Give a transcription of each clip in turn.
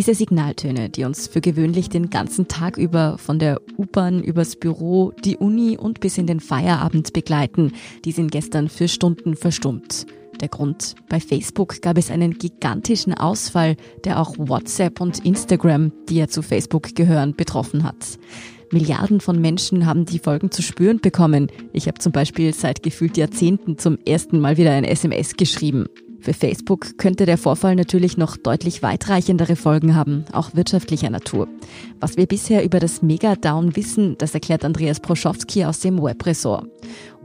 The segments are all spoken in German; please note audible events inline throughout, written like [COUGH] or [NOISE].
Diese Signaltöne, die uns für gewöhnlich den ganzen Tag über von der U-Bahn übers Büro, die Uni und bis in den Feierabend begleiten, die sind gestern für Stunden verstummt. Der Grund, bei Facebook gab es einen gigantischen Ausfall, der auch WhatsApp und Instagram, die ja zu Facebook gehören, betroffen hat. Milliarden von Menschen haben die Folgen zu spüren bekommen. Ich habe zum Beispiel seit gefühlt Jahrzehnten zum ersten Mal wieder ein SMS geschrieben. Für Facebook könnte der Vorfall natürlich noch deutlich weitreichendere Folgen haben, auch wirtschaftlicher Natur. Was wir bisher über das Mega-Down wissen, das erklärt Andreas Proschowski aus dem Webressort.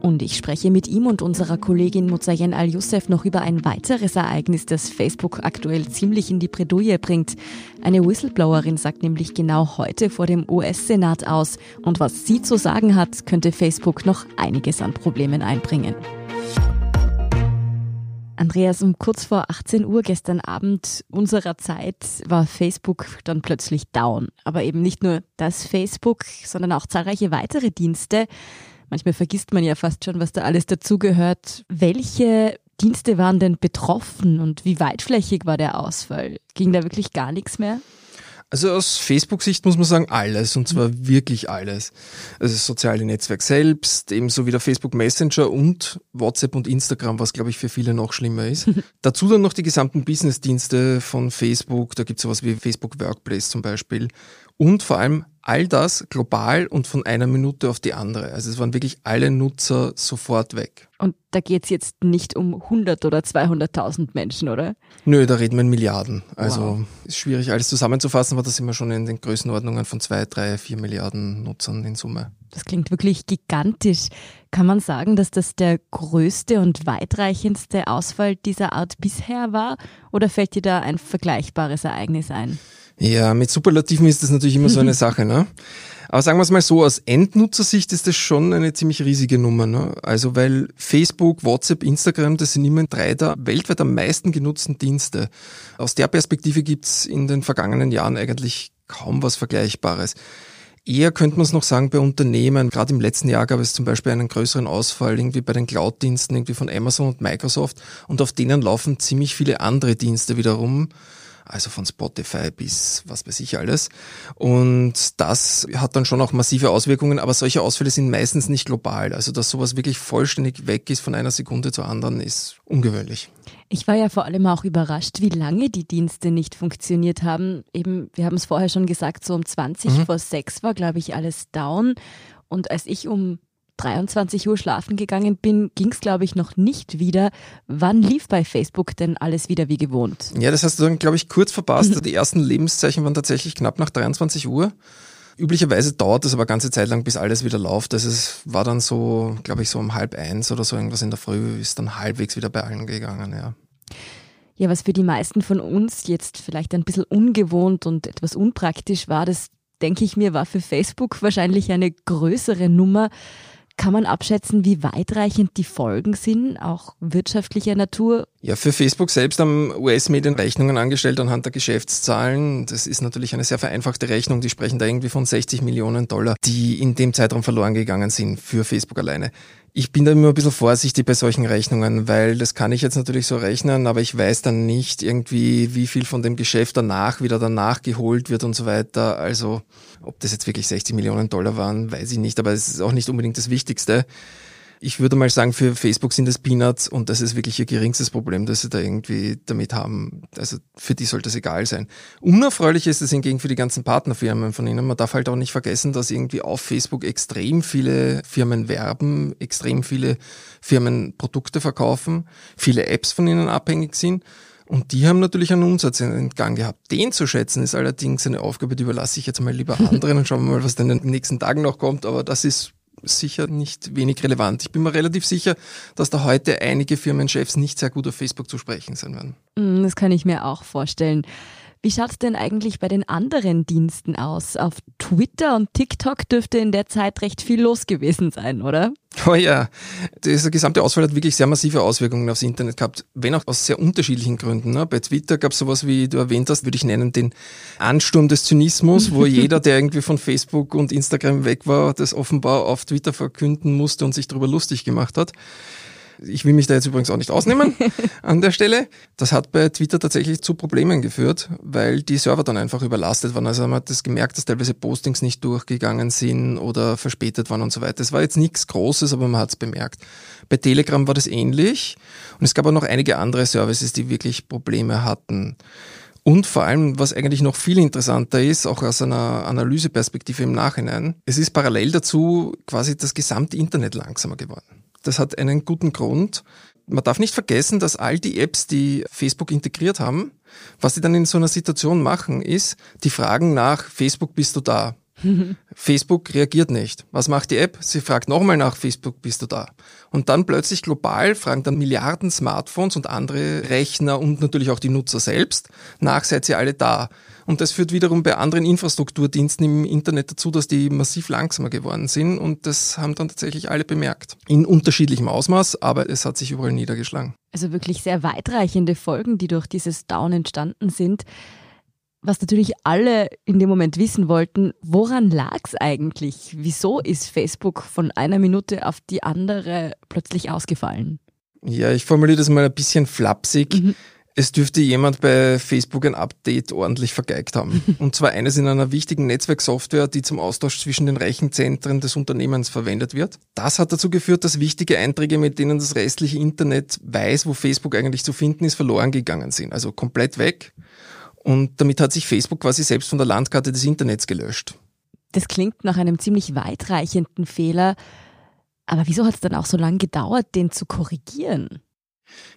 Und ich spreche mit ihm und unserer Kollegin Muzayen Al-Youssef noch über ein weiteres Ereignis, das Facebook aktuell ziemlich in die Bredouille bringt. Eine Whistleblowerin sagt nämlich genau heute vor dem US-Senat aus. Und was sie zu sagen hat, könnte Facebook noch einiges an Problemen einbringen. Andreas, um kurz vor 18 Uhr gestern Abend unserer Zeit war Facebook dann plötzlich down. Aber eben nicht nur das Facebook, sondern auch zahlreiche weitere Dienste. Manchmal vergisst man ja fast schon, was da alles dazugehört. Welche Dienste waren denn betroffen und wie weitflächig war der Ausfall? Ging da wirklich gar nichts mehr? Also aus Facebook-Sicht muss man sagen, alles, und zwar mhm. wirklich alles. Also das soziale Netzwerk selbst, ebenso wie der Facebook Messenger und WhatsApp und Instagram, was glaube ich für viele noch schlimmer ist. [LAUGHS] Dazu dann noch die gesamten Business-Dienste von Facebook, da gibt es sowas wie Facebook Workplace zum Beispiel. Und vor allem all das global und von einer Minute auf die andere. Also es waren wirklich alle Nutzer sofort weg. Und da geht es jetzt nicht um 100 oder 200.000 Menschen, oder? Nö, da reden wir in Milliarden. Also wow. ist schwierig alles zusammenzufassen, aber da sind wir schon in den Größenordnungen von 2, 3, 4 Milliarden Nutzern in Summe. Das klingt wirklich gigantisch. Kann man sagen, dass das der größte und weitreichendste Ausfall dieser Art bisher war? Oder fällt dir da ein vergleichbares Ereignis ein? Ja, mit Superlativen ist das natürlich immer so eine [LAUGHS] Sache, ne? Aber sagen wir es mal so, aus Endnutzersicht ist das schon eine ziemlich riesige Nummer. Ne? Also weil Facebook, WhatsApp, Instagram, das sind immer drei der weltweit am meisten genutzten Dienste. Aus der Perspektive gibt's in den vergangenen Jahren eigentlich kaum was Vergleichbares. Eher könnte man es noch sagen bei Unternehmen. Gerade im letzten Jahr gab es zum Beispiel einen größeren Ausfall irgendwie bei den Cloud-Diensten irgendwie von Amazon und Microsoft und auf denen laufen ziemlich viele andere Dienste wiederum also von Spotify bis was weiß ich alles. Und das hat dann schon auch massive Auswirkungen, aber solche Ausfälle sind meistens nicht global. Also dass sowas wirklich vollständig weg ist von einer Sekunde zur anderen, ist ungewöhnlich. Ich war ja vor allem auch überrascht, wie lange die Dienste nicht funktioniert haben. Eben, wir haben es vorher schon gesagt, so um 20 mhm. vor 6 war, glaube ich, alles down. Und als ich um 23 Uhr schlafen gegangen bin, ging es, glaube ich, noch nicht wieder. Wann lief bei Facebook denn alles wieder wie gewohnt? Ja, das hast du dann, glaube ich, kurz verpasst. Die ersten Lebenszeichen waren tatsächlich knapp nach 23 Uhr. Üblicherweise dauert das aber ganze Zeit lang, bis alles wieder läuft. Also es war dann so, glaube ich, so um halb eins oder so irgendwas in der Früh, ist dann halbwegs wieder bei allen gegangen, ja. Ja, was für die meisten von uns jetzt vielleicht ein bisschen ungewohnt und etwas unpraktisch war, das denke ich mir, war für Facebook wahrscheinlich eine größere Nummer. Kann man abschätzen, wie weitreichend die Folgen sind, auch wirtschaftlicher Natur? Ja, für Facebook selbst haben US-Medien Rechnungen angestellt anhand der Geschäftszahlen. Das ist natürlich eine sehr vereinfachte Rechnung. Die sprechen da irgendwie von 60 Millionen Dollar, die in dem Zeitraum verloren gegangen sind für Facebook alleine. Ich bin da immer ein bisschen vorsichtig bei solchen Rechnungen, weil das kann ich jetzt natürlich so rechnen, aber ich weiß dann nicht irgendwie, wie viel von dem Geschäft danach wieder danach geholt wird und so weiter. Also ob das jetzt wirklich 60 Millionen Dollar waren, weiß ich nicht, aber es ist auch nicht unbedingt das Wichtigste. Ich würde mal sagen, für Facebook sind das Peanuts und das ist wirklich ihr geringstes Problem, das sie da irgendwie damit haben. Also für die sollte es egal sein. Unerfreulich ist es hingegen für die ganzen Partnerfirmen von ihnen. Man darf halt auch nicht vergessen, dass irgendwie auf Facebook extrem viele Firmen werben, extrem viele Firmen Produkte verkaufen, viele Apps von ihnen abhängig sind. Und die haben natürlich einen Umsatz in Gang gehabt. Den zu schätzen ist allerdings eine Aufgabe, die überlasse ich jetzt mal lieber anderen und schauen wir mal, was dann in den nächsten Tagen noch kommt. Aber das ist sicher nicht wenig relevant. Ich bin mir relativ sicher, dass da heute einige Firmenchefs nicht sehr gut auf Facebook zu sprechen sein werden. Mm, das kann ich mir auch vorstellen. Wie schaut es denn eigentlich bei den anderen Diensten aus? Auf Twitter und TikTok dürfte in der Zeit recht viel los gewesen sein, oder? Oh ja, dieser gesamte Ausfall hat wirklich sehr massive Auswirkungen aufs Internet gehabt, wenn auch aus sehr unterschiedlichen Gründen. Ne? Bei Twitter gab es sowas, wie du erwähnt hast, würde ich nennen, den Ansturm des Zynismus, wo [LAUGHS] jeder, der irgendwie von Facebook und Instagram weg war, das offenbar auf Twitter verkünden musste und sich darüber lustig gemacht hat. Ich will mich da jetzt übrigens auch nicht ausnehmen [LAUGHS] an der Stelle. Das hat bei Twitter tatsächlich zu Problemen geführt, weil die Server dann einfach überlastet waren. Also man hat das gemerkt, dass teilweise Postings nicht durchgegangen sind oder verspätet waren und so weiter. Es war jetzt nichts Großes, aber man hat es bemerkt. Bei Telegram war das ähnlich und es gab auch noch einige andere Services, die wirklich Probleme hatten. Und vor allem, was eigentlich noch viel interessanter ist, auch aus einer Analyseperspektive im Nachhinein, es ist parallel dazu quasi das gesamte Internet langsamer geworden. Das hat einen guten Grund. Man darf nicht vergessen, dass all die Apps, die Facebook integriert haben, was sie dann in so einer Situation machen, ist, die fragen nach, Facebook bist du da? [LAUGHS] Facebook reagiert nicht. Was macht die App? Sie fragt nochmal nach Facebook, bist du da? Und dann plötzlich global fragen dann Milliarden Smartphones und andere Rechner und natürlich auch die Nutzer selbst nach, seid ihr alle da? Und das führt wiederum bei anderen Infrastrukturdiensten im Internet dazu, dass die massiv langsamer geworden sind und das haben dann tatsächlich alle bemerkt. In unterschiedlichem Ausmaß, aber es hat sich überall niedergeschlagen. Also wirklich sehr weitreichende Folgen, die durch dieses Down entstanden sind was natürlich alle in dem Moment wissen wollten, woran lag es eigentlich? Wieso ist Facebook von einer Minute auf die andere plötzlich ausgefallen? Ja, ich formuliere das mal ein bisschen flapsig. Mhm. Es dürfte jemand bei Facebook ein Update ordentlich vergeigt haben. [LAUGHS] Und zwar eines in einer wichtigen Netzwerksoftware, die zum Austausch zwischen den Rechenzentren des Unternehmens verwendet wird. Das hat dazu geführt, dass wichtige Einträge, mit denen das restliche Internet weiß, wo Facebook eigentlich zu finden ist, verloren gegangen sind. Also komplett weg. Und damit hat sich Facebook quasi selbst von der Landkarte des Internets gelöscht. Das klingt nach einem ziemlich weitreichenden Fehler. Aber wieso hat es dann auch so lange gedauert, den zu korrigieren?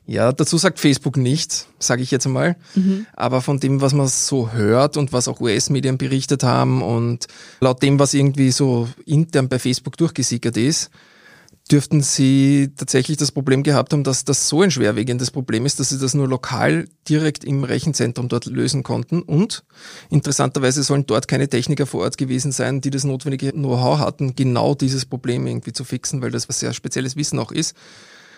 Ja, dazu sagt Facebook nichts, sage ich jetzt einmal. Mhm. Aber von dem, was man so hört und was auch US-Medien berichtet haben und laut dem, was irgendwie so intern bei Facebook durchgesickert ist, dürften sie tatsächlich das Problem gehabt haben, dass das so ein schwerwiegendes Problem ist, dass sie das nur lokal direkt im Rechenzentrum dort lösen konnten. Und interessanterweise sollen dort keine Techniker vor Ort gewesen sein, die das notwendige Know-how hatten, genau dieses Problem irgendwie zu fixen, weil das was sehr spezielles Wissen auch ist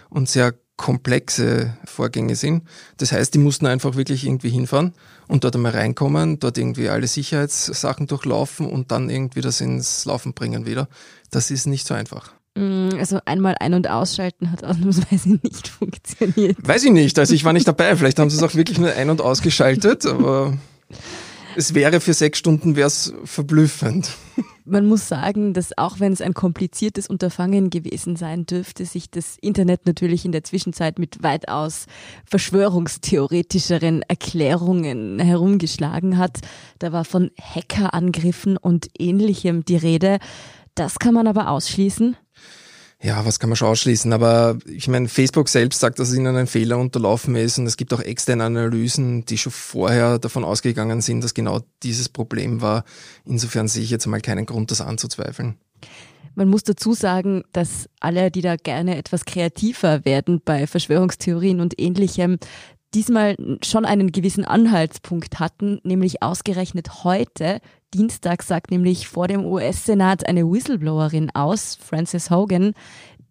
und sehr komplexe Vorgänge sind. Das heißt, die mussten einfach wirklich irgendwie hinfahren und dort einmal reinkommen, dort irgendwie alle Sicherheitssachen durchlaufen und dann irgendwie das ins Laufen bringen wieder. Das ist nicht so einfach. Mm, also einmal ein- und ausschalten hat ausnahmsweise [LAUGHS] nicht funktioniert. Weiß ich nicht, also ich war nicht dabei. Vielleicht haben sie es auch wirklich nur ein- und ausgeschaltet, aber es wäre für sechs Stunden wäre es verblüffend. Man muss sagen, dass auch wenn es ein kompliziertes Unterfangen gewesen sein dürfte, sich das Internet natürlich in der Zwischenzeit mit weitaus verschwörungstheoretischeren Erklärungen herumgeschlagen hat. Da war von Hackerangriffen und ähnlichem die Rede. Das kann man aber ausschließen. Ja, was kann man schon ausschließen? Aber ich meine, Facebook selbst sagt, dass es ihnen ein Fehler unterlaufen ist und es gibt auch externe Analysen, die schon vorher davon ausgegangen sind, dass genau dieses Problem war. Insofern sehe ich jetzt mal keinen Grund, das anzuzweifeln. Man muss dazu sagen, dass alle, die da gerne etwas kreativer werden bei Verschwörungstheorien und ähnlichem, diesmal schon einen gewissen Anhaltspunkt hatten, nämlich ausgerechnet heute. Dienstag sagt nämlich vor dem US-Senat eine Whistleblowerin aus, Frances Hogan,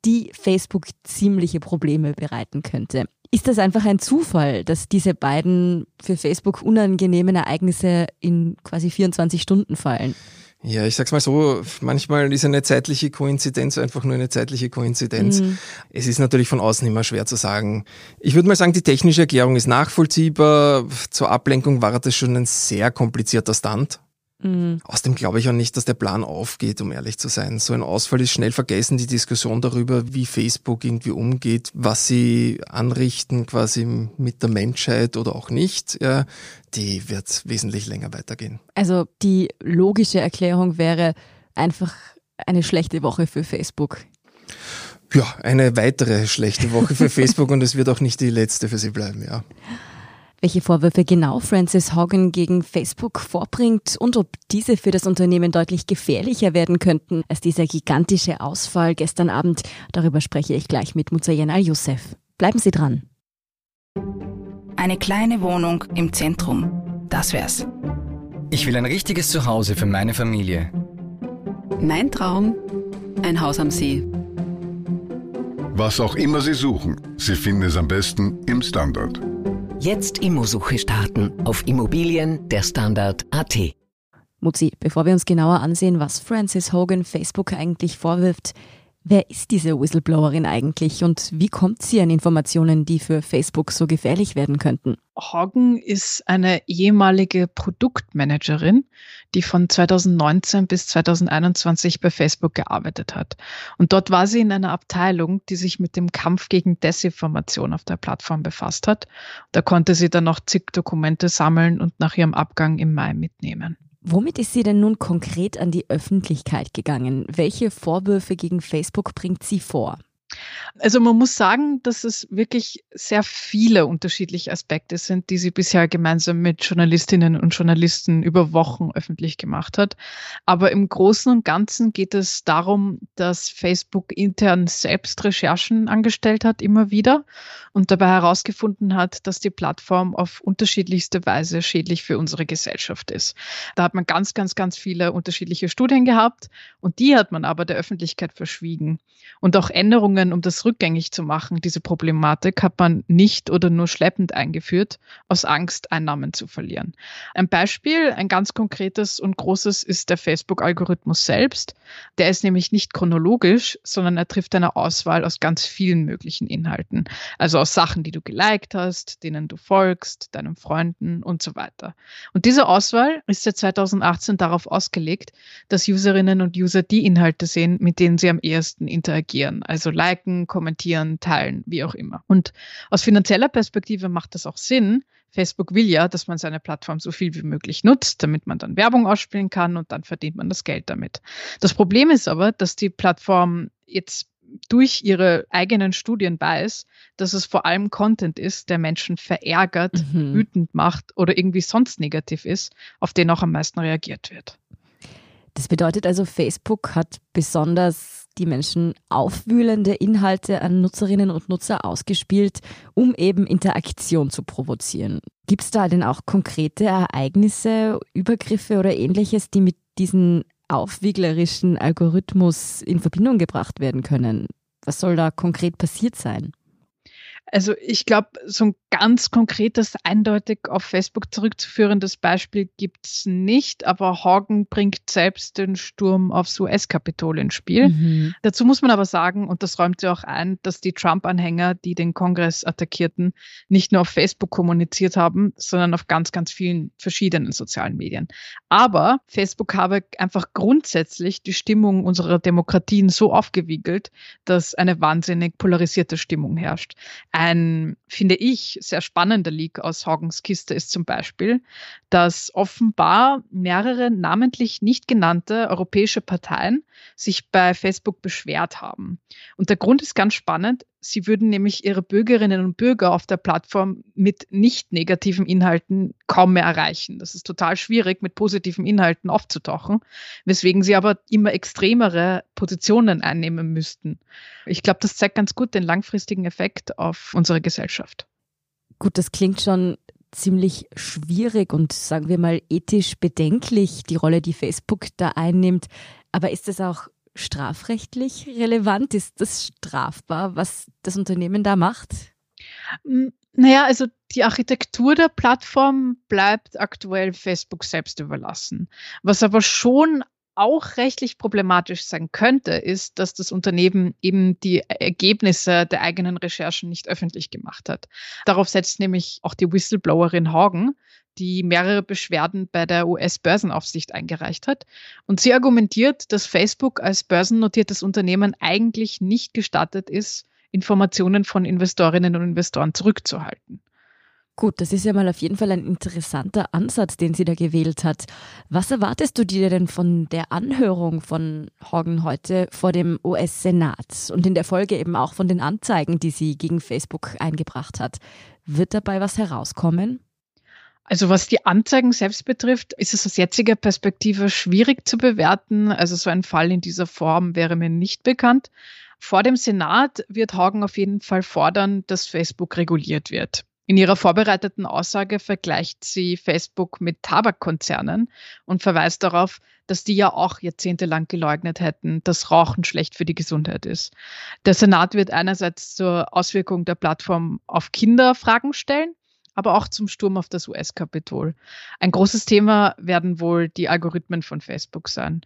die Facebook ziemliche Probleme bereiten könnte. Ist das einfach ein Zufall, dass diese beiden für Facebook unangenehmen Ereignisse in quasi 24 Stunden fallen? Ja, ich sag's mal so, manchmal ist eine zeitliche Koinzidenz einfach nur eine zeitliche Koinzidenz. Mhm. Es ist natürlich von außen immer schwer zu sagen. Ich würde mal sagen, die technische Erklärung ist nachvollziehbar. Zur Ablenkung war das schon ein sehr komplizierter Stand. Mhm. Außerdem glaube ich auch nicht, dass der Plan aufgeht, um ehrlich zu sein. So ein Ausfall ist schnell vergessen. Die Diskussion darüber, wie Facebook irgendwie umgeht, was sie anrichten quasi mit der Menschheit oder auch nicht, ja, die wird wesentlich länger weitergehen. Also die logische Erklärung wäre einfach eine schlechte Woche für Facebook. Ja, eine weitere schlechte Woche für [LAUGHS] Facebook und es wird auch nicht die letzte für sie bleiben, ja welche Vorwürfe genau Francis Hogan gegen Facebook vorbringt und ob diese für das Unternehmen deutlich gefährlicher werden könnten als dieser gigantische Ausfall gestern Abend. Darüber spreche ich gleich mit Muzayen Al-Youssef. Bleiben Sie dran. Eine kleine Wohnung im Zentrum. Das wär's. Ich will ein richtiges Zuhause für meine Familie. Mein Traum, ein Haus am See. Was auch immer Sie suchen, Sie finden es am besten im Standard. Jetzt Immosuche starten auf Immobilien der Standard.at. Mutzi, bevor wir uns genauer ansehen, was Francis Hogan Facebook eigentlich vorwirft, wer ist diese Whistleblowerin eigentlich und wie kommt sie an Informationen, die für Facebook so gefährlich werden könnten? Hogan ist eine ehemalige Produktmanagerin, die von 2019 bis 2021 bei Facebook gearbeitet hat. Und dort war sie in einer Abteilung, die sich mit dem Kampf gegen Desinformation auf der Plattform befasst hat. Da konnte sie dann noch zig Dokumente sammeln und nach ihrem Abgang im Mai mitnehmen. Womit ist sie denn nun konkret an die Öffentlichkeit gegangen? Welche Vorwürfe gegen Facebook bringt sie vor? Also man muss sagen, dass es wirklich sehr viele unterschiedliche Aspekte sind, die sie bisher gemeinsam mit Journalistinnen und Journalisten über Wochen öffentlich gemacht hat. Aber im Großen und Ganzen geht es darum, dass Facebook intern selbst Recherchen angestellt hat, immer wieder, und dabei herausgefunden hat, dass die Plattform auf unterschiedlichste Weise schädlich für unsere Gesellschaft ist. Da hat man ganz, ganz, ganz viele unterschiedliche Studien gehabt und die hat man aber der Öffentlichkeit verschwiegen. Und auch Änderungen, um das rückgängig zu machen, diese Problematik, hat man nicht oder nur schleppend eingeführt, aus Angst, Einnahmen zu verlieren. Ein Beispiel, ein ganz konkretes und großes, ist der Facebook-Algorithmus selbst. Der ist nämlich nicht chronologisch, sondern er trifft eine Auswahl aus ganz vielen möglichen Inhalten. Also aus Sachen, die du geliked hast, denen du folgst, deinen Freunden und so weiter. Und diese Auswahl ist seit 2018 darauf ausgelegt, dass Userinnen und User die Inhalte sehen, mit denen sie am ehesten interagieren. Also liken, kommentieren, teilen, wie auch immer. Und aus finanzieller Perspektive macht das auch Sinn. Facebook will ja, dass man seine Plattform so viel wie möglich nutzt, damit man dann Werbung ausspielen kann und dann verdient man das Geld damit. Das Problem ist aber, dass die Plattform jetzt durch ihre eigenen Studien weiß, dass es vor allem Content ist, der Menschen verärgert, mhm. wütend macht oder irgendwie sonst negativ ist, auf den auch am meisten reagiert wird. Das bedeutet also, Facebook hat besonders die Menschen aufwühlende Inhalte an Nutzerinnen und Nutzer ausgespielt, um eben Interaktion zu provozieren. Gibt es da denn auch konkrete Ereignisse, Übergriffe oder ähnliches, die mit diesen aufwieglerischen Algorithmus in Verbindung gebracht werden können? Was soll da konkret passiert sein? Also ich glaube, so ein ganz konkretes, eindeutig auf Facebook zurückzuführendes Beispiel gibt's nicht, aber Hagen bringt selbst den Sturm aufs US-Kapitol ins Spiel. Mhm. Dazu muss man aber sagen, und das räumt sie auch ein, dass die Trump-Anhänger, die den Kongress attackierten, nicht nur auf Facebook kommuniziert haben, sondern auf ganz, ganz vielen verschiedenen sozialen Medien. Aber Facebook habe einfach grundsätzlich die Stimmung unserer Demokratien so aufgewiegelt, dass eine wahnsinnig polarisierte Stimmung herrscht. Ein, finde ich, sehr spannender Leak aus Hagens Kiste ist zum Beispiel, dass offenbar mehrere namentlich nicht genannte europäische Parteien sich bei Facebook beschwert haben. Und der Grund ist ganz spannend. Sie würden nämlich ihre Bürgerinnen und Bürger auf der Plattform mit nicht negativen Inhalten kaum mehr erreichen. Das ist total schwierig, mit positiven Inhalten aufzutauchen, weswegen sie aber immer extremere Positionen einnehmen müssten. Ich glaube, das zeigt ganz gut den langfristigen Effekt auf unsere Gesellschaft. Gut, das klingt schon ziemlich schwierig und sagen wir mal ethisch bedenklich, die Rolle, die Facebook da einnimmt. Aber ist das auch strafrechtlich relevant? Ist das strafbar, was das Unternehmen da macht? Naja, also die Architektur der Plattform bleibt aktuell Facebook selbst überlassen. Was aber schon auch rechtlich problematisch sein könnte, ist, dass das Unternehmen eben die Ergebnisse der eigenen Recherchen nicht öffentlich gemacht hat. Darauf setzt nämlich auch die Whistleblowerin Hagen, die mehrere Beschwerden bei der US-Börsenaufsicht eingereicht hat. Und sie argumentiert, dass Facebook als börsennotiertes Unternehmen eigentlich nicht gestattet ist, Informationen von Investorinnen und Investoren zurückzuhalten. Gut, das ist ja mal auf jeden Fall ein interessanter Ansatz, den sie da gewählt hat. Was erwartest du dir denn von der Anhörung von Hogan heute vor dem US-Senat und in der Folge eben auch von den Anzeigen, die sie gegen Facebook eingebracht hat? Wird dabei was herauskommen? Also was die Anzeigen selbst betrifft, ist es aus jetziger Perspektive schwierig zu bewerten. Also so ein Fall in dieser Form wäre mir nicht bekannt. Vor dem Senat wird Hagen auf jeden Fall fordern, dass Facebook reguliert wird. In ihrer vorbereiteten Aussage vergleicht sie Facebook mit Tabakkonzernen und verweist darauf, dass die ja auch jahrzehntelang geleugnet hätten, dass Rauchen schlecht für die Gesundheit ist. Der Senat wird einerseits zur Auswirkung der Plattform auf Kinder Fragen stellen, aber auch zum Sturm auf das US-Kapitol. Ein großes Thema werden wohl die Algorithmen von Facebook sein.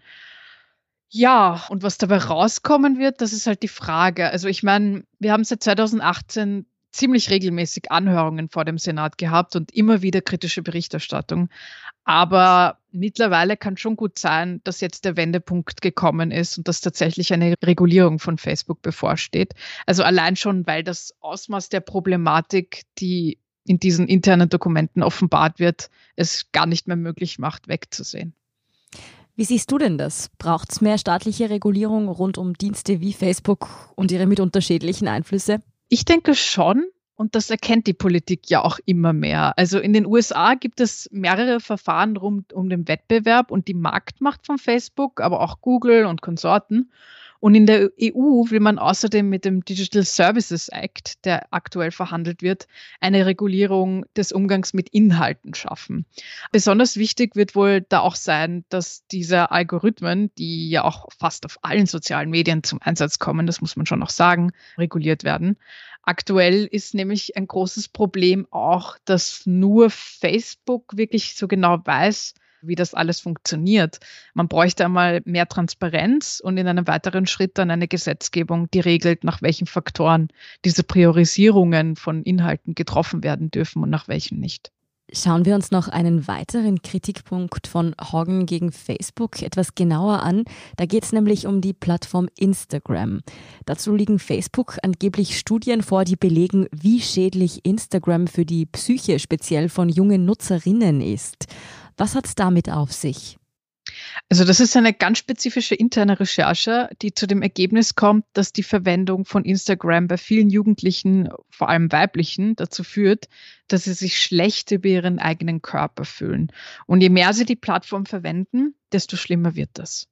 Ja, und was dabei rauskommen wird, das ist halt die Frage. Also ich meine, wir haben seit 2018 ziemlich regelmäßig Anhörungen vor dem Senat gehabt und immer wieder kritische Berichterstattung. Aber mittlerweile kann schon gut sein, dass jetzt der Wendepunkt gekommen ist und dass tatsächlich eine Regulierung von Facebook bevorsteht. Also allein schon, weil das Ausmaß der Problematik, die in diesen internen Dokumenten offenbart wird, es gar nicht mehr möglich macht, wegzusehen. Wie siehst du denn das? Braucht es mehr staatliche Regulierung rund um Dienste wie Facebook und ihre mit unterschiedlichen Einflüsse? Ich denke schon. Und das erkennt die Politik ja auch immer mehr. Also in den USA gibt es mehrere Verfahren rund um den Wettbewerb und die Marktmacht von Facebook, aber auch Google und Konsorten. Und in der EU will man außerdem mit dem Digital Services Act, der aktuell verhandelt wird, eine Regulierung des Umgangs mit Inhalten schaffen. Besonders wichtig wird wohl da auch sein, dass diese Algorithmen, die ja auch fast auf allen sozialen Medien zum Einsatz kommen, das muss man schon noch sagen, reguliert werden. Aktuell ist nämlich ein großes Problem auch, dass nur Facebook wirklich so genau weiß, wie das alles funktioniert. Man bräuchte einmal mehr Transparenz und in einem weiteren Schritt dann eine Gesetzgebung, die regelt, nach welchen Faktoren diese Priorisierungen von Inhalten getroffen werden dürfen und nach welchen nicht. Schauen wir uns noch einen weiteren Kritikpunkt von Hoggen gegen Facebook etwas genauer an. Da geht es nämlich um die Plattform Instagram. Dazu liegen Facebook angeblich Studien vor, die belegen, wie schädlich Instagram für die Psyche speziell von jungen Nutzerinnen ist. Was hat es damit auf sich? Also das ist eine ganz spezifische interne Recherche, die zu dem Ergebnis kommt, dass die Verwendung von Instagram bei vielen Jugendlichen, vor allem weiblichen, dazu führt, dass sie sich schlecht über ihren eigenen Körper fühlen. Und je mehr sie die Plattform verwenden, desto schlimmer wird das.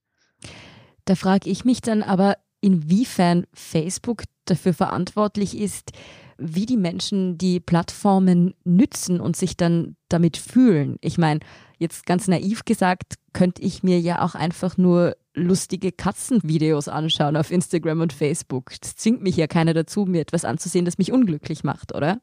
Da frage ich mich dann aber, inwiefern Facebook dafür verantwortlich ist, wie die Menschen die Plattformen nützen und sich dann damit fühlen. Ich meine, jetzt ganz naiv gesagt, könnte ich mir ja auch einfach nur lustige Katzenvideos anschauen auf Instagram und Facebook. Das zwingt mich ja keiner dazu, mir etwas anzusehen, das mich unglücklich macht, oder?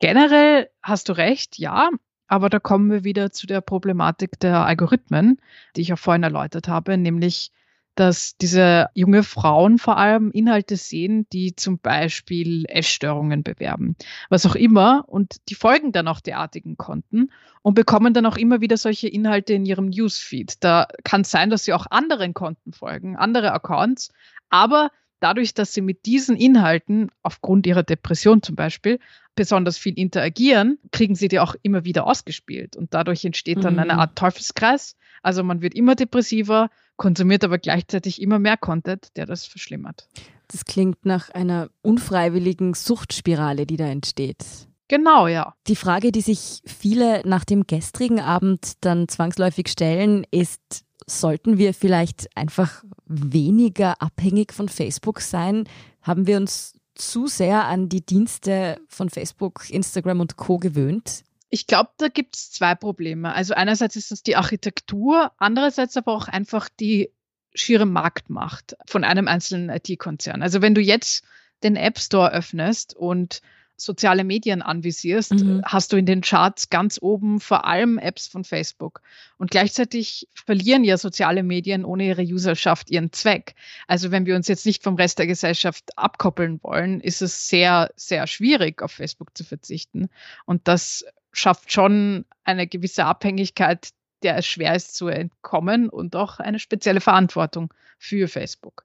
Generell hast du recht, ja. Aber da kommen wir wieder zu der Problematik der Algorithmen, die ich auch vorhin erläutert habe, nämlich dass diese junge Frauen vor allem Inhalte sehen, die zum Beispiel Essstörungen bewerben, was auch immer. Und die folgen dann auch derartigen Konten und bekommen dann auch immer wieder solche Inhalte in ihrem Newsfeed. Da kann es sein, dass sie auch anderen Konten folgen, andere Accounts, aber dadurch, dass sie mit diesen Inhalten aufgrund ihrer Depression zum Beispiel besonders viel interagieren, kriegen sie die auch immer wieder ausgespielt. Und dadurch entsteht dann mhm. eine Art Teufelskreis. Also man wird immer depressiver, konsumiert aber gleichzeitig immer mehr Content, der das verschlimmert. Das klingt nach einer unfreiwilligen Suchtspirale, die da entsteht. Genau, ja. Die Frage, die sich viele nach dem gestrigen Abend dann zwangsläufig stellen, ist, sollten wir vielleicht einfach weniger abhängig von Facebook sein? Haben wir uns zu sehr an die Dienste von Facebook, Instagram und Co gewöhnt? Ich glaube, da gibt es zwei Probleme. Also einerseits ist das die Architektur, andererseits aber auch einfach die schiere Marktmacht von einem einzelnen IT-Konzern. Also wenn du jetzt den App Store öffnest und soziale Medien anvisierst, mhm. hast du in den Charts ganz oben vor allem Apps von Facebook. Und gleichzeitig verlieren ja soziale Medien ohne ihre Userschaft ihren Zweck. Also wenn wir uns jetzt nicht vom Rest der Gesellschaft abkoppeln wollen, ist es sehr, sehr schwierig, auf Facebook zu verzichten. Und das schafft schon eine gewisse Abhängigkeit, der es schwer ist zu entkommen und auch eine spezielle Verantwortung für Facebook.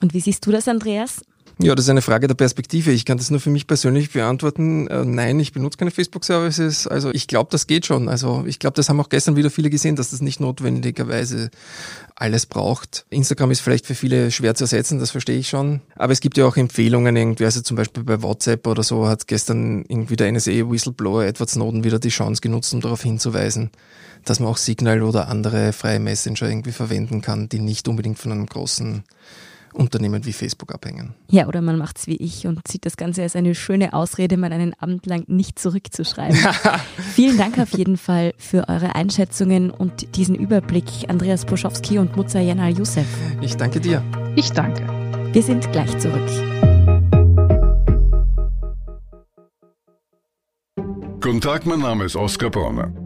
Und wie siehst du das, Andreas? Ja, das ist eine Frage der Perspektive. Ich kann das nur für mich persönlich beantworten. Äh, nein, ich benutze keine Facebook-Services. Also ich glaube, das geht schon. Also ich glaube, das haben auch gestern wieder viele gesehen, dass das nicht notwendigerweise alles braucht. Instagram ist vielleicht für viele schwer zu ersetzen, das verstehe ich schon. Aber es gibt ja auch Empfehlungen irgendwie. Also zum Beispiel bei WhatsApp oder so hat gestern irgendwie der NSA-Whistleblower Edward Snowden wieder die Chance genutzt, um darauf hinzuweisen, dass man auch Signal oder andere freie Messenger irgendwie verwenden kann, die nicht unbedingt von einem großen Unternehmen wie Facebook abhängen. Ja, oder man macht es wie ich und sieht das Ganze als eine schöne Ausrede, mal einen Abend lang nicht zurückzuschreiben. [LAUGHS] Vielen Dank auf jeden Fall für eure Einschätzungen und diesen Überblick, Andreas Poschowski und Mutza Jenal Youssef. Ich danke dir. Ich danke. Wir sind gleich zurück. Guten Tag, mein Name ist Oskar Bronner.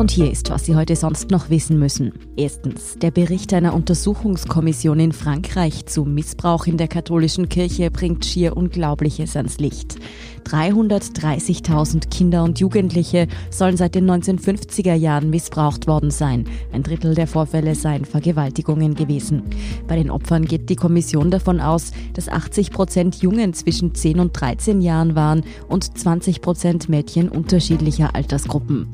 Und hier ist, was Sie heute sonst noch wissen müssen. Erstens, der Bericht einer Untersuchungskommission in Frankreich zu Missbrauch in der katholischen Kirche bringt schier Unglaubliches ans Licht. 330.000 Kinder und Jugendliche sollen seit den 1950er Jahren missbraucht worden sein. Ein Drittel der Vorfälle seien Vergewaltigungen gewesen. Bei den Opfern geht die Kommission davon aus, dass 80 Prozent Jungen zwischen 10 und 13 Jahren waren und 20 Prozent Mädchen unterschiedlicher Altersgruppen.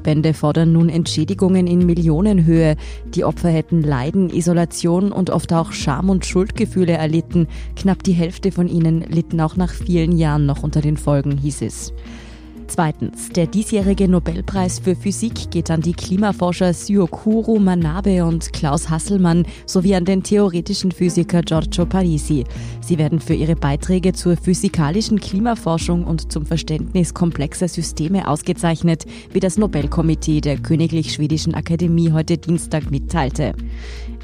Opferschutzverbände fordern nun Entschädigungen in Millionenhöhe. Die Opfer hätten Leiden, Isolation und oft auch Scham- und Schuldgefühle erlitten. Knapp die Hälfte von ihnen litten auch nach vielen Jahren noch unter den Folgen, hieß es. Zweitens, der diesjährige Nobelpreis für Physik geht an die Klimaforscher Syokuro Manabe und Klaus Hasselmann sowie an den theoretischen Physiker Giorgio Parisi. Sie werden für ihre Beiträge zur physikalischen Klimaforschung und zum Verständnis komplexer Systeme ausgezeichnet, wie das Nobelkomitee der Königlich Schwedischen Akademie heute Dienstag mitteilte.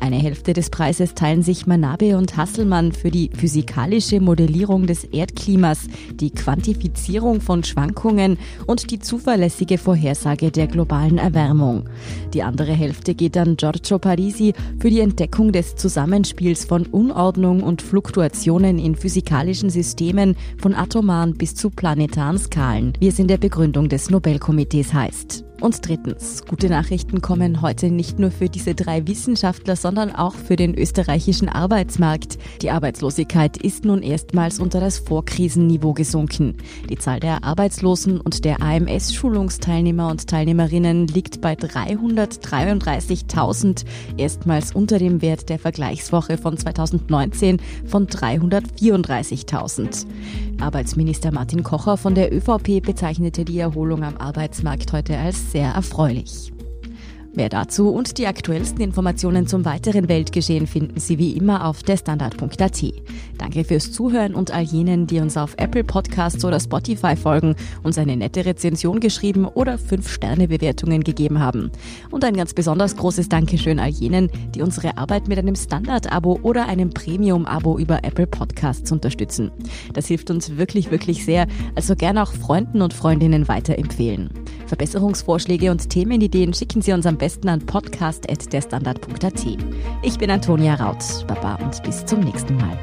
Eine Hälfte des Preises teilen sich Manabe und Hasselmann für die physikalische Modellierung des Erdklimas, die Quantifizierung von Schwankungen und die zuverlässige Vorhersage der globalen Erwärmung. Die andere Hälfte geht an Giorgio Parisi für die Entdeckung des Zusammenspiels von Unordnung und Fluktuationen in physikalischen Systemen von atomaren bis zu planetaren Skalen, wie es in der Begründung des Nobelkomitees heißt. Und drittens, gute Nachrichten kommen heute nicht nur für diese drei Wissenschaftler, sondern auch für den österreichischen Arbeitsmarkt. Die Arbeitslosigkeit ist nun erstmals unter das Vorkrisenniveau gesunken. Die Zahl der Arbeitslosen und der AMS-Schulungsteilnehmer und Teilnehmerinnen liegt bei 333.000, erstmals unter dem Wert der Vergleichswoche von 2019 von 334.000. Arbeitsminister Martin Kocher von der ÖVP bezeichnete die Erholung am Arbeitsmarkt heute als sehr erfreulich. Mehr dazu und die aktuellsten Informationen zum weiteren Weltgeschehen finden Sie wie immer auf derstandard.at. Danke fürs Zuhören und all jenen, die uns auf Apple Podcasts oder Spotify folgen, uns eine nette Rezension geschrieben oder 5-Sterne-Bewertungen gegeben haben. Und ein ganz besonders großes Dankeschön all jenen, die unsere Arbeit mit einem Standard-Abo oder einem Premium-Abo über Apple Podcasts unterstützen. Das hilft uns wirklich, wirklich sehr, also gerne auch Freunden und Freundinnen weiterempfehlen. Verbesserungsvorschläge und Themenideen schicken Sie uns am besten an podcast.derstandard.at. Ich bin Antonia Raut. Baba und bis zum nächsten Mal.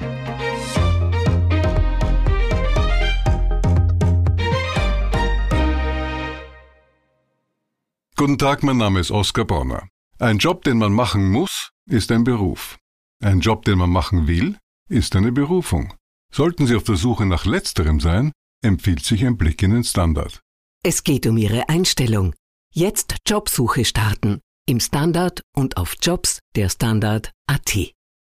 Guten Tag, mein Name ist Oskar Bronner. Ein Job, den man machen muss, ist ein Beruf. Ein Job, den man machen will, ist eine Berufung. Sollten Sie auf der Suche nach letzterem sein, empfiehlt sich ein Blick in den Standard. Es geht um Ihre Einstellung. Jetzt Jobsuche starten. Im Standard und auf Jobs der Standard.at.